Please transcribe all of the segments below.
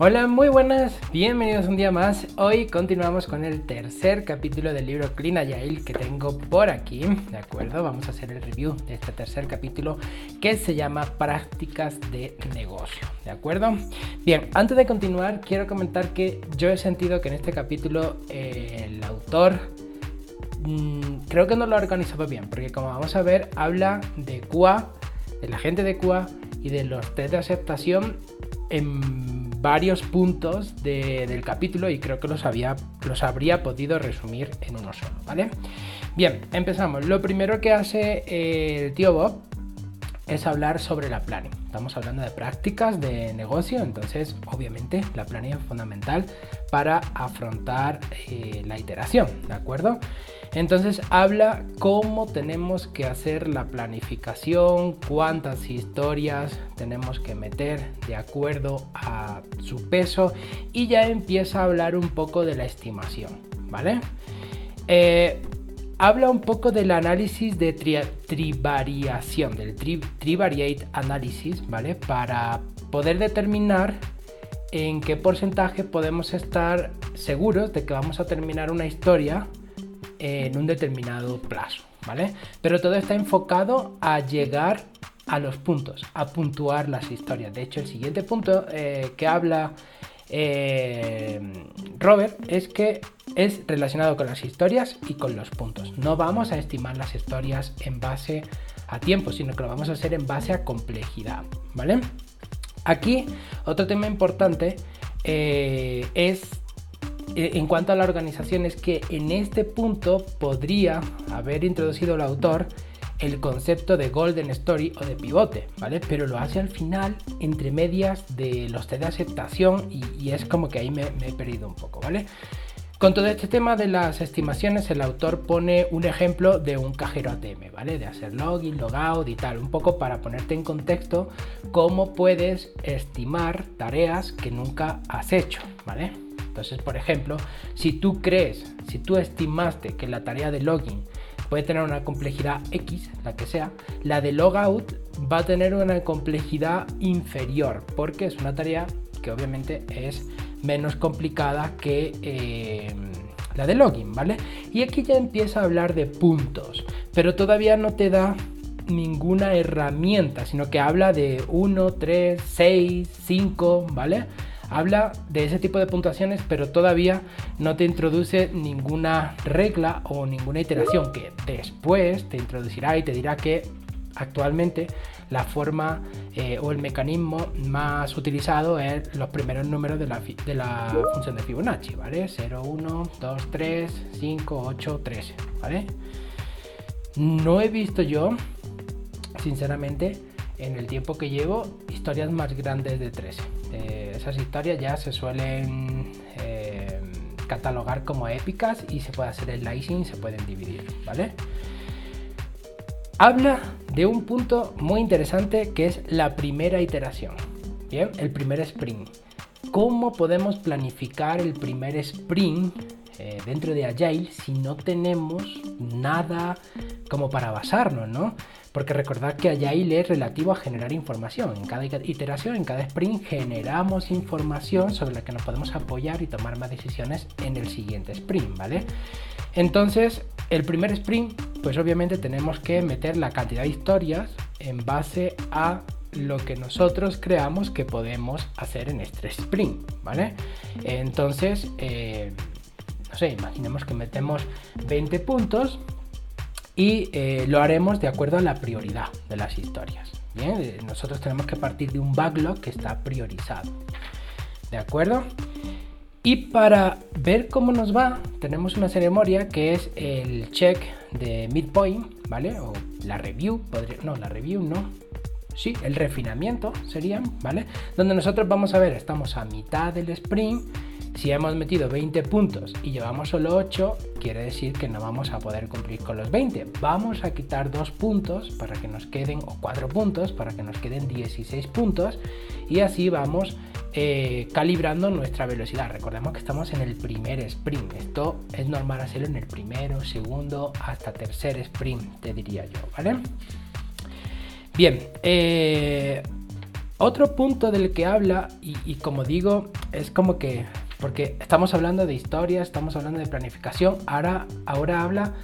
Hola, muy buenas, bienvenidos un día más. Hoy continuamos con el tercer capítulo del libro Clean Agile que tengo por aquí, ¿de acuerdo? Vamos a hacer el review de este tercer capítulo que se llama Prácticas de negocio, ¿de acuerdo? Bien, antes de continuar, quiero comentar que yo he sentido que en este capítulo eh, el autor mmm, creo que no lo ha organizado bien, porque como vamos a ver, habla de QA, de la gente de QA y de los test de aceptación en varios puntos del capítulo y creo que los, había, los habría podido resumir en uno solo, ¿vale? Bien, empezamos. Lo primero que hace el tío Bob es hablar sobre la planning. Estamos hablando de prácticas de negocio, entonces obviamente la planning es fundamental para afrontar eh, la iteración, ¿de acuerdo? Entonces habla cómo tenemos que hacer la planificación, cuántas historias tenemos que meter de acuerdo a su peso y ya empieza a hablar un poco de la estimación, ¿vale? Eh, habla un poco del análisis de trivariación, del trivariate analysis, ¿vale? Para poder determinar en qué porcentaje podemos estar seguros de que vamos a terminar una historia en un determinado plazo, ¿vale? Pero todo está enfocado a llegar a los puntos, a puntuar las historias. De hecho, el siguiente punto eh, que habla eh, Robert es que es relacionado con las historias y con los puntos. No vamos a estimar las historias en base a tiempo, sino que lo vamos a hacer en base a complejidad, ¿vale? Aquí, otro tema importante eh, es eh, en cuanto a la organización es que en este punto podría haber introducido el autor el concepto de golden story o de pivote, ¿vale? Pero lo hace al final, entre medias de los test de aceptación y, es como que ahí me, he perdido un poco, ¿vale? Con todo este tema de las estimaciones, el autor pone un ejemplo de un cajero ATM, ¿vale? De hacer login, logout y tal, un poco para ponerte en contexto cómo puedes estimar tareas que nunca has hecho, ¿vale? Entonces, por ejemplo, si tú crees, si tú estimaste que la tarea de login puede tener una complejidad X, la que sea, la de logout va a tener una complejidad inferior, porque es una tarea que obviamente es menos complicada que eh, la de login, ¿vale? Y aquí ya empieza a hablar de puntos, pero todavía no te da ninguna herramienta, sino que habla de 1, 3, 6, 5, ¿vale? Habla de ese tipo de puntuaciones, pero todavía no te introduce ninguna regla o ninguna iteración que después te introducirá y te dirá que actualmente la forma eh, o el mecanismo más utilizado es los primeros números de la, de la función de Fibonacci, ¿vale? 0, 1, 2, 3, 5, 8, 13, ¿vale? No he visto yo, sinceramente, en el tiempo que llevo, historias más grandes de 13. Eh, esas historias ya se suelen eh, catalogar como épicas y se puede hacer el slicing, se pueden dividir, ¿vale? Habla de un punto muy interesante que es la primera iteración, ¿bien? El primer sprint. ¿Cómo podemos planificar el primer sprint eh, dentro de Agile si no tenemos nada como para basarnos, ¿no? Porque recordad que Agile es relativo a generar información. En cada iteración, en cada sprint, generamos información sobre la que nos podemos apoyar y tomar más decisiones en el siguiente sprint, ¿vale? Entonces, el primer sprint, pues obviamente tenemos que meter la cantidad de historias en base a lo que nosotros creamos que podemos hacer en este sprint, ¿vale? Entonces, eh, imaginemos que metemos 20 puntos y eh, lo haremos de acuerdo a la prioridad de las historias. Bien, eh, nosotros tenemos que partir de un backlog que está priorizado. ¿De acuerdo? Y para ver cómo nos va, tenemos una ceremonia que es el check de midpoint, ¿vale? O la review, podría, no, la review no. Sí, el refinamiento serían, ¿vale? Donde nosotros vamos a ver, estamos a mitad del sprint si hemos metido 20 puntos y llevamos solo 8, quiere decir que no vamos a poder cumplir con los 20. Vamos a quitar 2 puntos para que nos queden, o 4 puntos para que nos queden 16 puntos y así vamos eh, calibrando nuestra velocidad. Recordemos que estamos en el primer sprint. Esto es normal hacerlo en el primero, segundo, hasta tercer sprint, te diría yo, ¿vale? Bien, eh, Otro punto del que habla, y, como digo, es como que, porque estamos hablando de historia, estamos hablando de planificación, ahora, ahora habla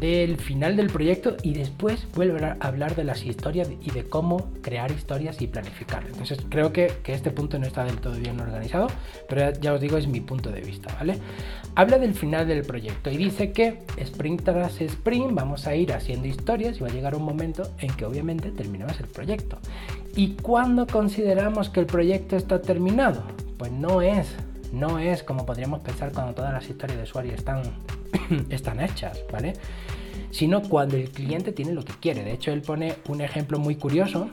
del final del proyecto y después vuelve a hablar de las historias y de cómo crear historias y planificar. Entonces creo que, este punto no está del todo bien organizado, pero ya, os digo, es mi punto de vista, ¿vale? Habla del final del proyecto y dice que sprint tras sprint vamos a ir haciendo historias y va a llegar un momento en que obviamente terminamos el proyecto. ¿Y cuándo consideramos que el proyecto está terminado? Pues no es, no es como podríamos pensar cuando todas las historias de usuario están están hechas, ¿vale? Sino cuando el cliente tiene lo que quiere. De hecho, él pone un ejemplo muy curioso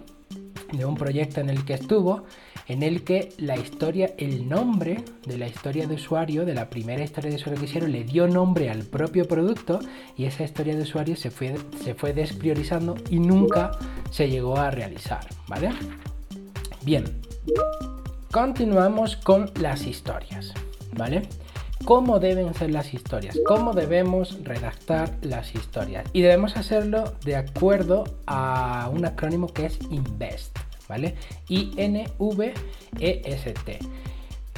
de un proyecto en el que estuvo, en el que la historia, el nombre de la historia de usuario, de la primera historia de usuario que hicieron, le dio nombre al propio producto y esa historia de usuario se fue, se fue despriorizando y nunca se llegó a realizar, ¿vale? Bien, continuamos con las historias, ¿vale? cómo deben ser las historias, cómo debemos redactar las historias. Y debemos hacerlo de acuerdo a un acrónimo que es INVEST, ¿vale? I-N-V-E-S-T.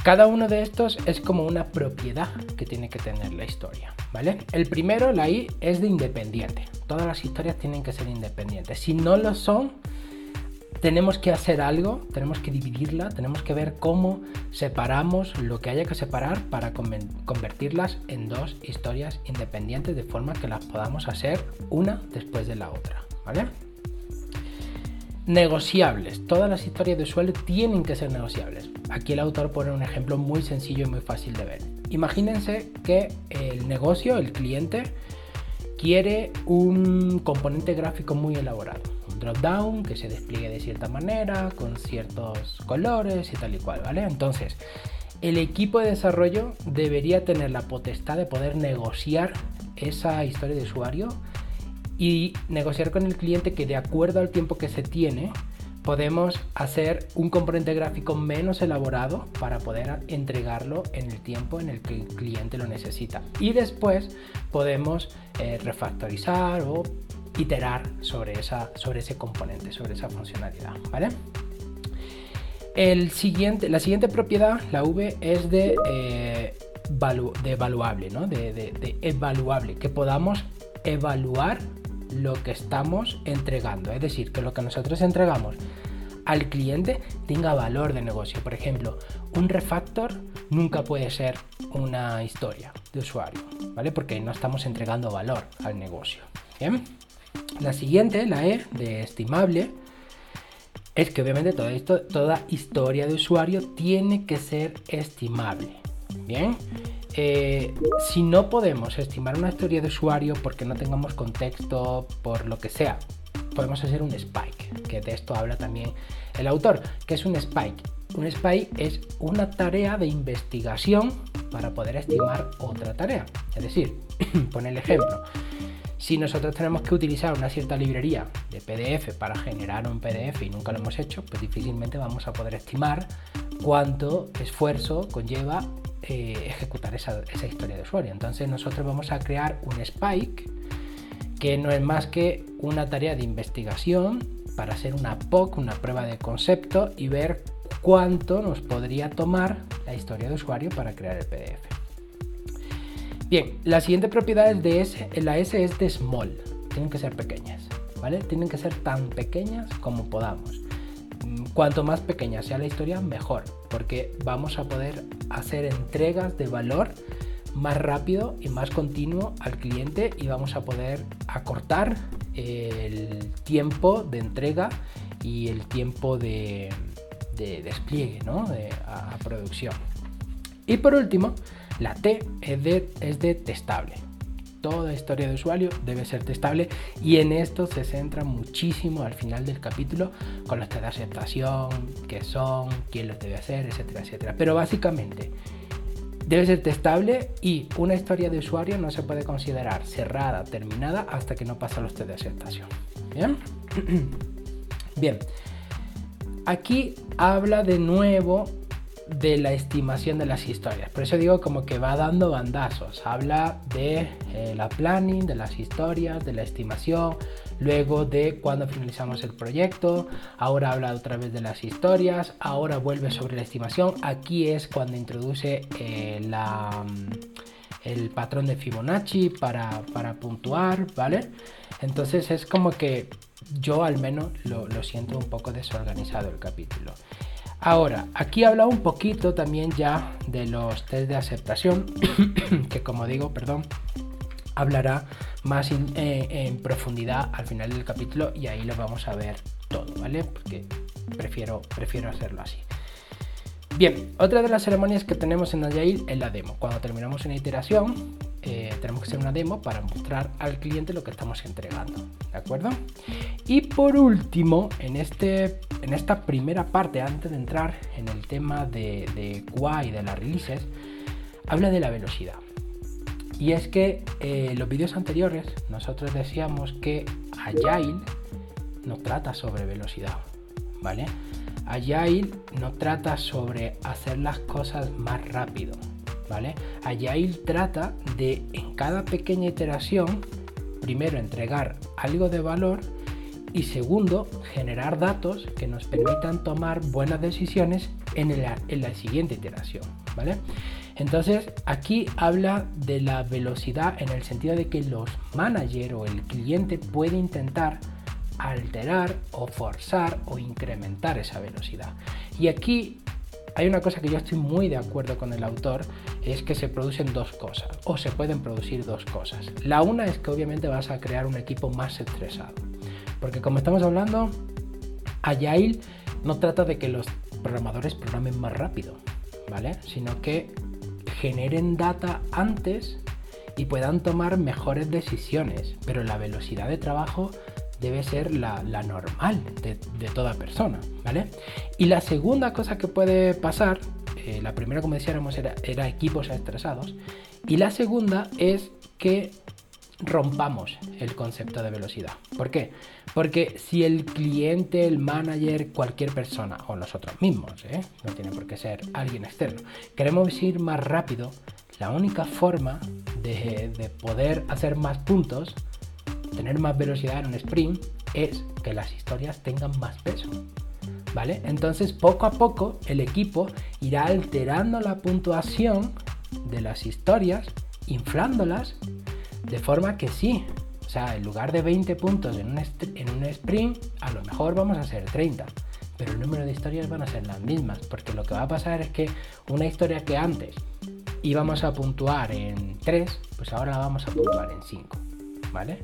Cada uno de estos es como una propiedad que tiene que tener la historia, ¿vale? El primero, la I, es de independiente. Todas las historias tienen que ser independientes. Si no lo son, tenemos que hacer algo, tenemos que dividirla, tenemos que ver cómo separamos lo que haya que separar para convertirlas en dos historias independientes de forma que las podamos hacer una después de la otra, ¿vale? Negociables. Todas las historias de usuario tienen que ser negociables. Aquí el autor pone un ejemplo muy sencillo y muy fácil de ver. Imagínense que el negocio, el cliente, quiere un componente gráfico muy elaborado drop-down que se despliegue de cierta manera, con ciertos colores y tal y cual, ¿vale? Entonces, el equipo de desarrollo debería tener la potestad de poder negociar esa historia de usuario y negociar con el cliente que de acuerdo al tiempo que se tiene, podemos hacer un componente gráfico menos elaborado para poder entregarlo en el tiempo en el que el cliente lo necesita. Y después podemos eh, refactorizar o iterar sobre, esa, sobre ese componente, sobre esa funcionalidad, ¿vale? El siguiente, la siguiente propiedad, la V, es de, eh, de evaluable, ¿no? De, evaluable, que podamos evaluar lo que estamos entregando. Es decir, que lo que nosotros entregamos al cliente tenga valor de negocio. Por ejemplo, un refactor nunca puede ser una historia de usuario, ¿vale? Porque no estamos entregando valor al negocio. ¿Bien? La siguiente, la E de estimable, es que obviamente toda, historia de usuario tiene que ser estimable. Bien, eh, si no podemos estimar una historia de usuario porque no tengamos contexto, por lo que sea, podemos hacer un spike, que de esto habla también el autor, que es un spike. Un spike es una tarea de investigación para poder estimar otra tarea. Es decir, pone el ejemplo. Si nosotros tenemos que utilizar una cierta librería de PDF para generar un PDF y nunca lo hemos hecho, pues difícilmente vamos a poder estimar cuánto esfuerzo conlleva eh, ejecutar esa, historia de usuario. Entonces nosotros vamos a crear un Spike que no es más que una tarea de investigación para hacer una POC, una prueba de concepto y ver cuánto nos podría tomar la historia de usuario para crear el PDF. Bien, la siguiente propiedad de S, la S es de small, tienen que ser pequeñas, ¿vale? Tienen que ser tan pequeñas como podamos. Mm, cuanto más pequeña sea la historia, mejor, porque vamos a poder hacer entregas de valor más rápido y más continuo al cliente y vamos a poder acortar el tiempo de entrega y el tiempo de, despliegue ¿no? a producción. Y por último, la T es de, es de testable. Toda historia de usuario debe ser testable y en esto se centra muchísimo al final del capítulo con los test de aceptación, qué son, quién los debe hacer, etcétera, etcétera. Pero básicamente debe ser testable y una historia de usuario no se puede considerar cerrada, terminada hasta que no pasa los test de aceptación. Bien. Bien. Aquí habla de nuevo de la estimación de las historias. Por eso digo como que va dando bandazos. Habla de eh, la planning, de las historias, de la estimación, luego de cuando finalizamos el proyecto, ahora habla otra vez de las historias, ahora vuelve sobre la estimación. Aquí es cuando introduce eh, la, mm, el patrón de Fibonacci para, para puntuar, ¿vale? Entonces es como que yo al menos lo, siento un poco desorganizado el capítulo. Ahora, aquí habla un poquito también ya de los test de aceptación, que como digo, perdón, hablará más eh, en profundidad al final del capítulo y ahí lo vamos a ver todo, ¿vale? Porque prefiero, prefiero hacerlo así. Bien, otra de las ceremonias que tenemos en Agile es la demo. Cuando terminamos una iteración, eh, tenemos que hacer una demo para mostrar al cliente lo que estamos entregando. ¿De acuerdo? Y por último, en, este, en esta primera parte, antes de entrar en el tema de, de QA y de las releases, habla de la velocidad. Y es que en eh, los vídeos anteriores nosotros decíamos que Agile no trata sobre velocidad, ¿vale? Agile no trata sobre hacer las cosas más rápido, ¿vale? Agile trata de en cada pequeña iteración, primero entregar algo de valor y segundo, generar datos que nos permitan tomar buenas decisiones en la, en la siguiente iteración, ¿vale? Entonces, aquí habla de la velocidad en el sentido de que los managers o el cliente puede intentar alterar o forzar o incrementar esa velocidad. Y aquí hay una cosa que yo estoy muy de acuerdo con el autor, es que se producen dos cosas, o se pueden producir dos cosas. La una es que obviamente vas a crear un equipo más estresado, porque como estamos hablando, Agile no trata de que los programadores programen más rápido, ¿vale? Sino que generen data antes y puedan tomar mejores decisiones, pero la velocidad de trabajo debe ser la, normal de, toda persona, ¿vale? Y la segunda cosa que puede pasar, eh, la primera como decíamos era, era equipos estresados, y la segunda es que rompamos el concepto de velocidad. ¿Por qué? Porque si el cliente, el manager, cualquier persona, o nosotros mismos, ¿eh? no tiene por qué ser alguien externo, queremos ir más rápido, la única forma de, de poder hacer más puntos tener más velocidad en un sprint es que las historias tengan más peso. ¿Vale? Entonces poco a poco el equipo irá alterando la puntuación de las historias, inflándolas, de forma que sí, sea, en lugar de 20 puntos en un, en un sprint, a lo mejor vamos a hacer 30, pero el número de historias van a ser las mismas, porque lo que va a pasar es que una historia que antes íbamos a puntuar en 3, pues ahora la vamos a puntuar en 5, ¿vale?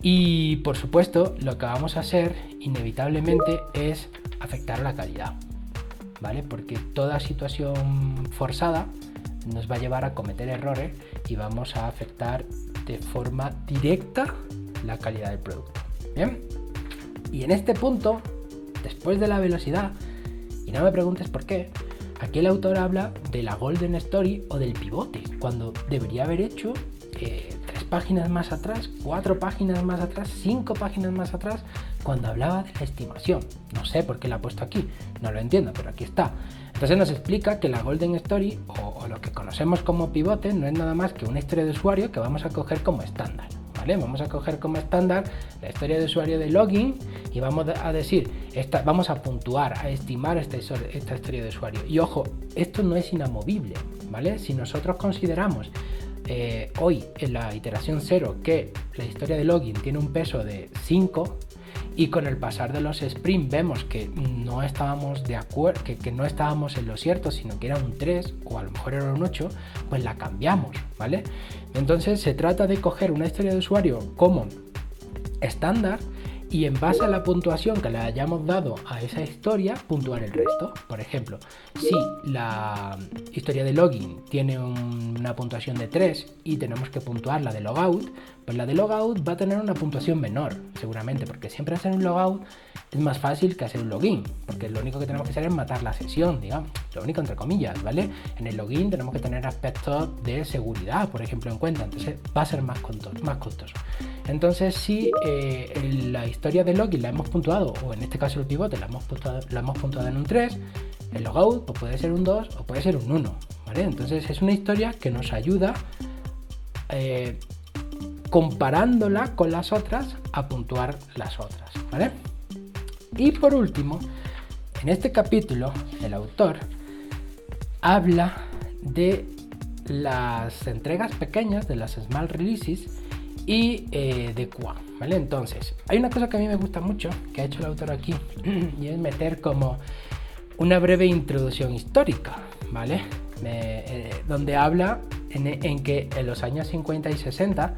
Y por supuesto, lo que vamos a hacer inevitablemente es afectar la calidad, ¿vale? Porque toda situación forzada nos va a llevar a cometer errores y vamos a afectar de forma directa la calidad del producto. Bien. Y en este punto, después de la velocidad, y no me preguntes por qué, aquí el autor habla de la golden story o del pivote, cuando debería haber hecho eh, páginas más atrás, cuatro páginas más atrás, cinco páginas más atrás, cuando hablaba de la estimación. No sé por qué la ha puesto aquí, no lo entiendo, pero aquí está. Entonces nos explica que la Golden Story, o, lo que conocemos como pivote, no es nada más que una historia de usuario que vamos a coger como estándar. ¿Vale? Vamos a coger como estándar la historia de usuario de login y vamos a decir, esta, vamos a puntuar, a estimar esta, esta historia de usuario. Y ojo, esto no es inamovible, ¿vale? Si nosotros consideramos eh, hoy en la iteración 0 que la historia de login tiene un peso de 5 y con el pasar de los sprints vemos que no estábamos de acuerdo, que, que, no estábamos en lo cierto, sino que era un 3 o a lo mejor era un 8, pues la cambiamos, ¿vale? Entonces se trata de coger una historia de usuario como estándar y en base a la puntuación que le hayamos dado a esa historia, puntuar el resto. Por ejemplo, si la historia de login tiene una puntuación de 3 y tenemos que puntuar la de logout, pues la de logout va a tener una puntuación menor, seguramente, porque siempre hacer un logout es más fácil que hacer un login, porque lo único que tenemos que hacer es matar la sesión, digamos. lo único entre comillas, ¿vale? En el login tenemos que tener aspectos de seguridad, por ejemplo, en cuenta, entonces va a ser más costoso. Más. Entonces, si eh, la historia de login la hemos puntuado, o en este caso el pivote la hemos puntuado, la hemos puntuado en un 3, el logout pues puede ser un 2 o puede ser un 1, ¿vale? Entonces es una historia que nos ayuda eh, comparándola con las otras a puntuar las otras, ¿vale? Y por último, en este capítulo, el autor habla de las entregas pequeñas, de las small releases y eh, de QA, ¿vale? Entonces, hay una cosa que a mí me gusta mucho, que ha hecho el autor aquí, y es meter como una breve introducción histórica, ¿vale? Eh, donde habla en, en que en los años 50 y 60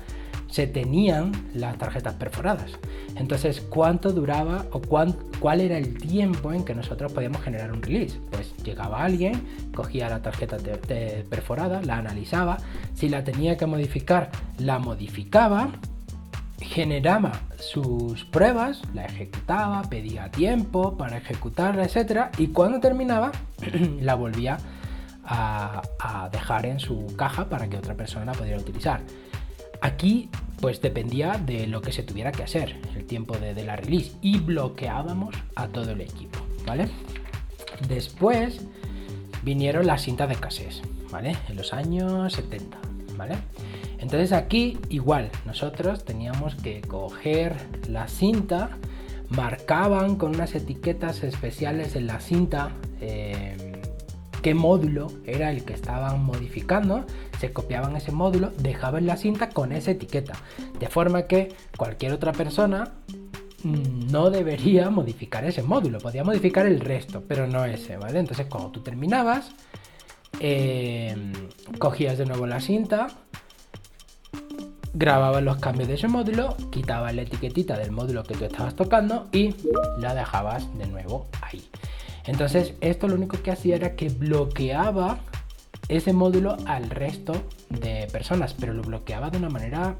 se tenían las tarjetas perforadas. Entonces, ¿cuánto duraba o cuál era el tiempo en que nosotros podíamos generar un release? Pues llegaba alguien, cogía la tarjeta perforada, la analizaba, si la tenía que modificar, la modificaba, generaba sus pruebas, la ejecutaba, pedía tiempo para ejecutarla, etc. Y cuando terminaba, la volvía a, a dejar en su caja para que otra persona la pudiera utilizar. Aquí pues dependía de lo que se tuviera que hacer, el tiempo de, la release, y bloqueábamos a todo el equipo, ¿vale? Después vinieron las cintas de casés, ¿vale? En los años 70, ¿vale? Entonces aquí igual, nosotros teníamos que coger la cinta, marcaban con unas etiquetas especiales en la cinta eh, qué módulo era el que estaban modificando, se copiaban ese módulo, dejaban la cinta con esa etiqueta, de forma que cualquier otra persona mm, no debería modificar ese módulo, podía modificar el resto, pero no ese, ¿vale? Entonces cuando tú terminabas, em, cogías de nuevo la cinta, grababas los cambios de ese módulo, quitabas la etiquetita del módulo que tú estabas tocando y la dejabas de nuevo ahí. Entonces, esto lo único que hacía era que bloqueaba ese módulo al resto de personas, pero lo bloqueaba de una manera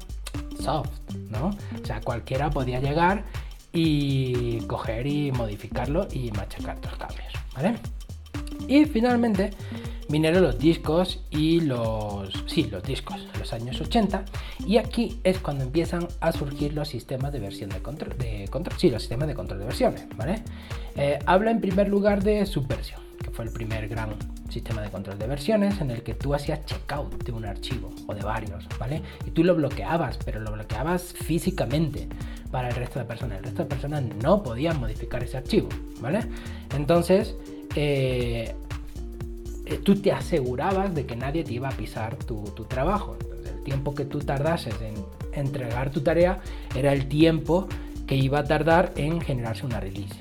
soft, ¿no? O sea, cualquiera podía llegar y coger y modificarlo y machacar los cambios, ¿vale? Y finalmente vinieron los discos y los... Sí, los discos, los años 80. Y aquí es cuando empiezan a surgir los sistemas de versión de control. De control sí, los sistemas de control de versiones, ¿vale? Eh, habla en primer lugar de Subversion, que fue el primer gran sistema de control de versiones en el que tú hacías checkout de un archivo o de varios, ¿vale? Y tú lo bloqueabas, pero lo bloqueabas físicamente para el resto de personas. El resto de personas no podían modificar ese archivo, ¿vale? Entonces, eh, eh, tú te asegurabas de que nadie te iba a pisar tu, trabajo. el tiempo que tú tardases en entregar tu tarea era el tiempo que iba a tardar en generarse una release.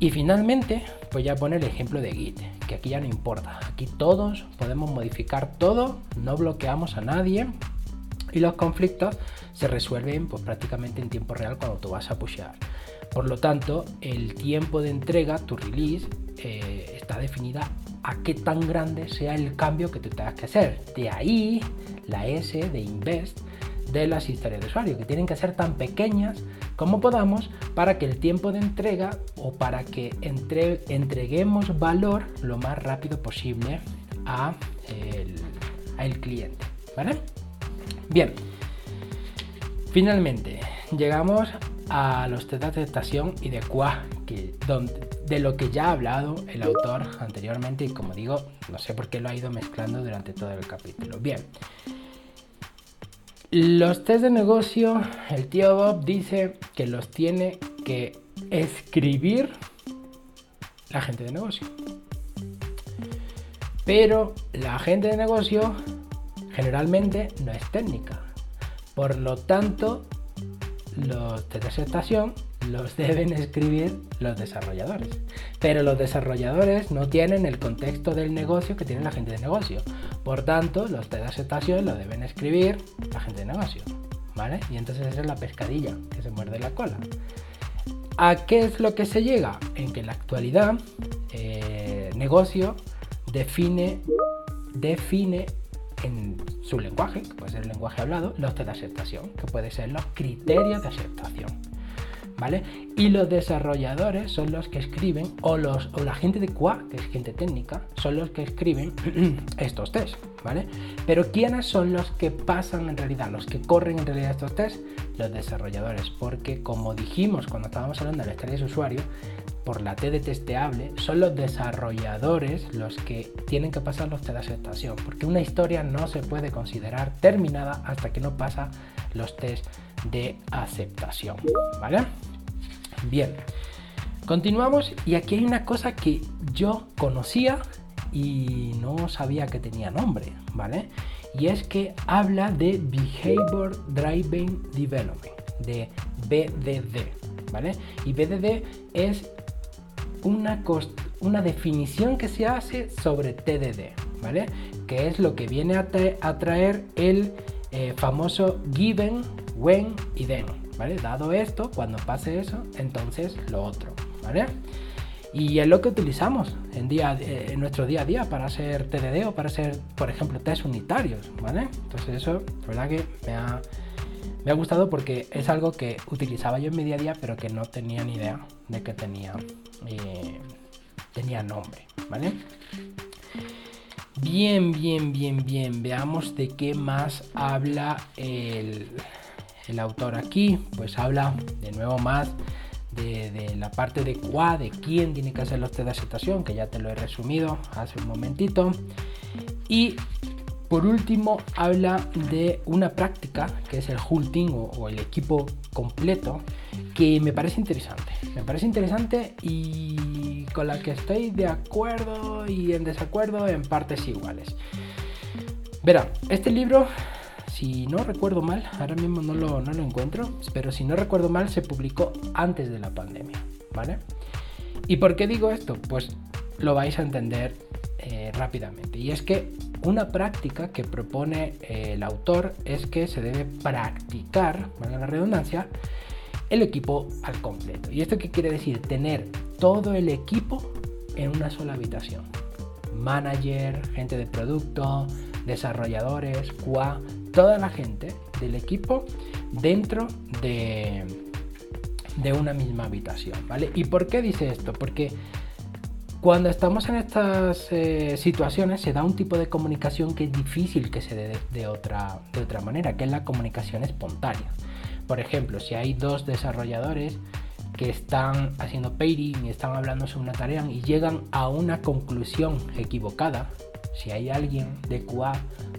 Y finalmente, pues ya pone el ejemplo de Git, que aquí ya no importa. Aquí todos podemos modificar todo, no bloqueamos a nadie y los conflictos se resuelven pues, prácticamente en tiempo real cuando tú vas a pushear. Por lo tanto, el tiempo de entrega, tu release, eh, está definida a qué tan grande sea el cambio que tú tengas que hacer. De ahí la S de invest de las historias de usuario, que tienen que ser tan pequeñas como podamos para que el tiempo de entrega o para que entreguemos valor lo más rápido posible a el, cliente. ¿Vale? Bien. Finalmente, llegamos a los test de aceptación y de QA, que, de lo que ya ha hablado el autor anteriormente y como digo, no sé por qué lo ha ido mezclando durante todo el capítulo. Bien, los test de negocio, el tío Bob dice que los tiene que escribir la gente de negocio. Pero la gente de negocio generalmente no es técnica. Por lo tanto, los test de aceptación los deben escribir los desarrolladores. Pero los desarrolladores no tienen el contexto del negocio que tiene la gente de negocio. Por tanto, los test de aceptación lo deben escribir la gente de negocio. ¿Vale? Y entonces esa es la pescadilla que se muerde la cola. ¿A qué es lo que se llega? En que en la actualidad eh, negocio define, define en su lenguaje, que puede ser el lenguaje hablado, los de aceptación, que puede ser los criterios de aceptación. ¿Vale? Y los desarrolladores son los que escriben, o, los, o la gente de QA, que es gente técnica, son los que escriben estos test, ¿vale? Pero ¿quiénes son los que pasan en realidad, los que corren en realidad estos test? Los desarrolladores, porque como dijimos cuando estábamos hablando de la historia de usuario, por la T de testeable, son los desarrolladores los que tienen que pasar los test de aceptación, porque una historia no se puede considerar terminada hasta que no pasa los test de aceptación, ¿vale? Bien, continuamos y aquí hay una cosa que yo conocía y no sabía que tenía nombre, ¿vale? Y es que habla de Behavior Driven Development, de BDD, ¿vale? Y BDD es una, una definición que se hace sobre TDD, ¿vale? Que es lo que viene a, traer el eh, famoso given, when y then, ¿vale? Dado esto, cuando pase eso, entonces lo otro, ¿vale? Y es lo que utilizamos en, día, eh, en nuestro día a día para hacer TDD o para hacer, por ejemplo, test unitarios, ¿vale? Entonces eso, verdad que me ha, me ha gustado porque es algo que utilizaba yo en mi día a día, pero que no tenía ni idea de que tenía, eh, tenía nombre, ¿vale? Bien, bien, bien, bien. Veamos de qué más habla el, el autor aquí. Pues habla de nuevo más de, la parte de cuá, de quién tiene que hacer los test de que ya te lo he resumido hace un momentito. Y por último, habla de una práctica que es el hulting o, o, el equipo completo, que me parece interesante. Me parece interesante y con la que estoy de acuerdo y en desacuerdo en partes iguales. Verá, este libro si no recuerdo mal, ahora mismo no lo, no lo encuentro, pero si no recuerdo mal, se publicó antes de la pandemia, ¿vale? ¿Y por qué digo esto? Pues lo vais a entender eh, rápidamente. Y es que una práctica que propone eh, el autor es que se debe practicar, valga la redundancia, el equipo al completo. ¿Y esto qué quiere decir? Tener todo el equipo en una sola habitación. Manager, gente de producto, desarrolladores, QA, toda la gente del equipo dentro de, de una misma habitación, ¿vale? ¿Y por qué dice esto? Porque cuando estamos en estas eh, situaciones se da un tipo de comunicación que es difícil que se dé de, otra, de otra manera, que es la comunicación espontánea. Por ejemplo, si hay dos desarrolladores que están haciendo pairing y están hablando sobre una tarea y llegan a una conclusión equivocada, si hay alguien de QA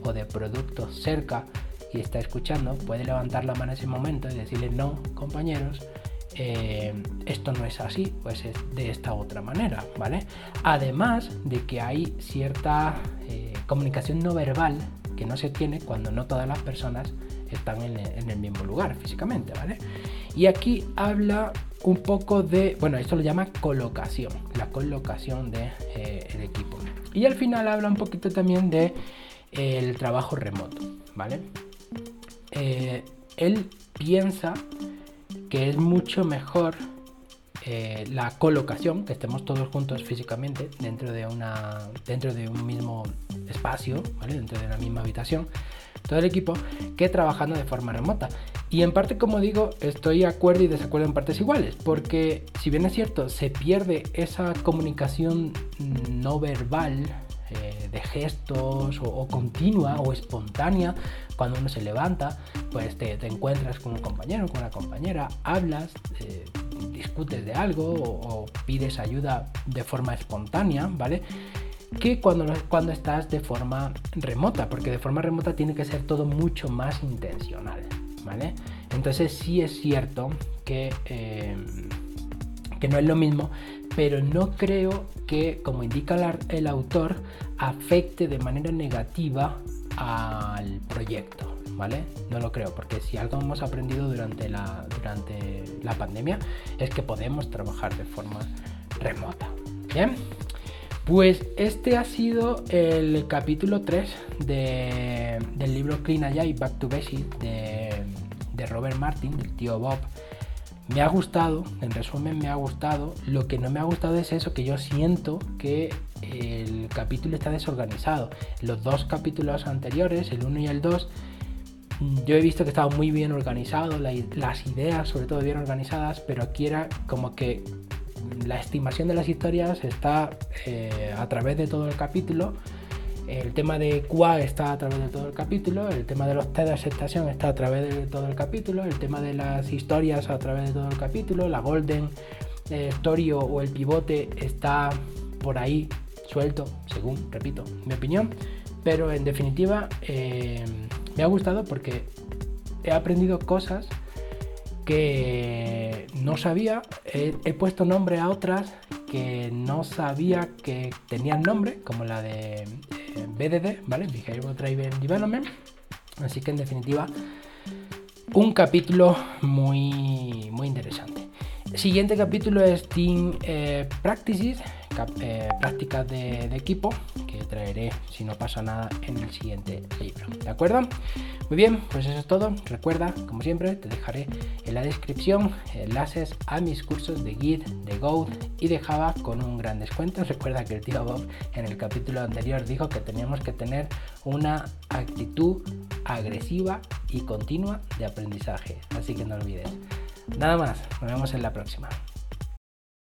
o de producto cerca y está escuchando, puede levantar la mano en ese momento y decirle, no, compañeros, eh, esto no es así, pues es de esta otra manera, ¿vale? Además de que hay cierta eh, comunicación no verbal que no se tiene cuando no todas las personas están en, el mismo lugar físicamente, ¿vale? Y aquí habla un poco de, bueno, esto lo llama colocación, la colocación del de, eh, equipo. Y al final habla un poquito también de el trabajo remoto, ¿vale? Eh, él piensa que es mucho mejor eh, la colocación, que estemos todos juntos físicamente dentro de, una, dentro de un mismo espacio, ¿vale? dentro de la misma habitación, todo el equipo, que trabajando de forma remota. Y en parte, como digo, estoy de acuerdo y desacuerdo en partes iguales, porque si bien es cierto, se pierde esa comunicación no verbal eh, de gestos o, continua o espontánea cuando uno se levanta, pues te, encuentras con un compañero, con una compañera, hablas, eh, discutes de algo o, pides ayuda de forma espontánea, ¿vale? Que cuando, cuando estás de forma remota, porque de forma remota tiene que ser todo mucho más intencional, ¿vale? Entonces sí es cierto que, eh, que no es lo mismo, pero no creo que, como indica el autor, afecte de manera negativa al proyecto, ¿vale? No lo creo, porque si algo hemos aprendido durante la, durante la pandemia es que podemos trabajar de forma remota. Bien, pues este ha sido el capítulo 3 del libro Clean y Back to Basics de, de Robert Martin, del tío Bob. Me ha gustado, en resumen me ha gustado. Lo que no me ha gustado es eso, que yo siento que el capítulo está desorganizado. Los dos capítulos anteriores, el 1 y el 2, yo he visto que estaba muy bien organizado, las ideas sobre todo bien organizadas, pero aquí era como que la estimación de las historias está eh, a través de todo el capítulo. El tema de QA está a través de todo el capítulo, el tema de los test de aceptación está a través de todo el capítulo, el tema de las historias a través de todo el capítulo, la Golden eh, Story o el pivote está por ahí suelto, según, repito, mi opinión. Pero en definitiva, eh, me ha gustado porque he aprendido cosas que no sabía. He, puesto nombre a otras que no sabía que tenían nombre, como la de eh, BDD, ¿vale? Behavioral Driven Development. Así que en definitiva, un capítulo muy, muy interesante. El siguiente capítulo es Team eh, Practices, eh, prácticas de, equipo que traeré si no pasa nada en el siguiente libro. ¿De acuerdo? Muy bien, pues eso es todo. Recuerda, como siempre, te dejaré en la descripción enlaces a mis cursos de Git, de Go y de Java con un gran descuento. Recuerda que el tío Bob en el capítulo anterior dijo que teníamos que tener una actitud agresiva y continua de aprendizaje. Así que no olvides. Nada más, nos vemos en la próxima.